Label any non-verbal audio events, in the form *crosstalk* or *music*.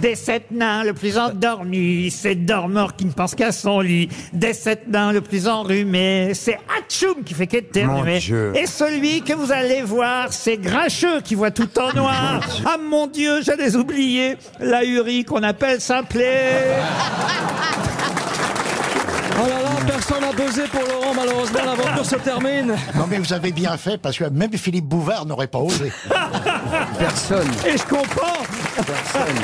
Des sept nains, le plus endormi, c'est dormeur qui ne pense qu'à son lit. Des sept nains, le plus enrhumé, c'est Hatchoum qui fait qu'éternuer. Mon Dieu. Et celui que vous allez voir, c'est Grincheux qui voit tout en noir. ah mon Dieu, j'allais oublier la hurie qu'on appelle simplet. Oh là là, personne n'a buzzé pour Laurent, malheureusement, l'aventure se termine. Non mais vous avez bien fait parce que même Philippe Bouvard n'aurait pas osé. *laughs* Personne. Et je comprends personne.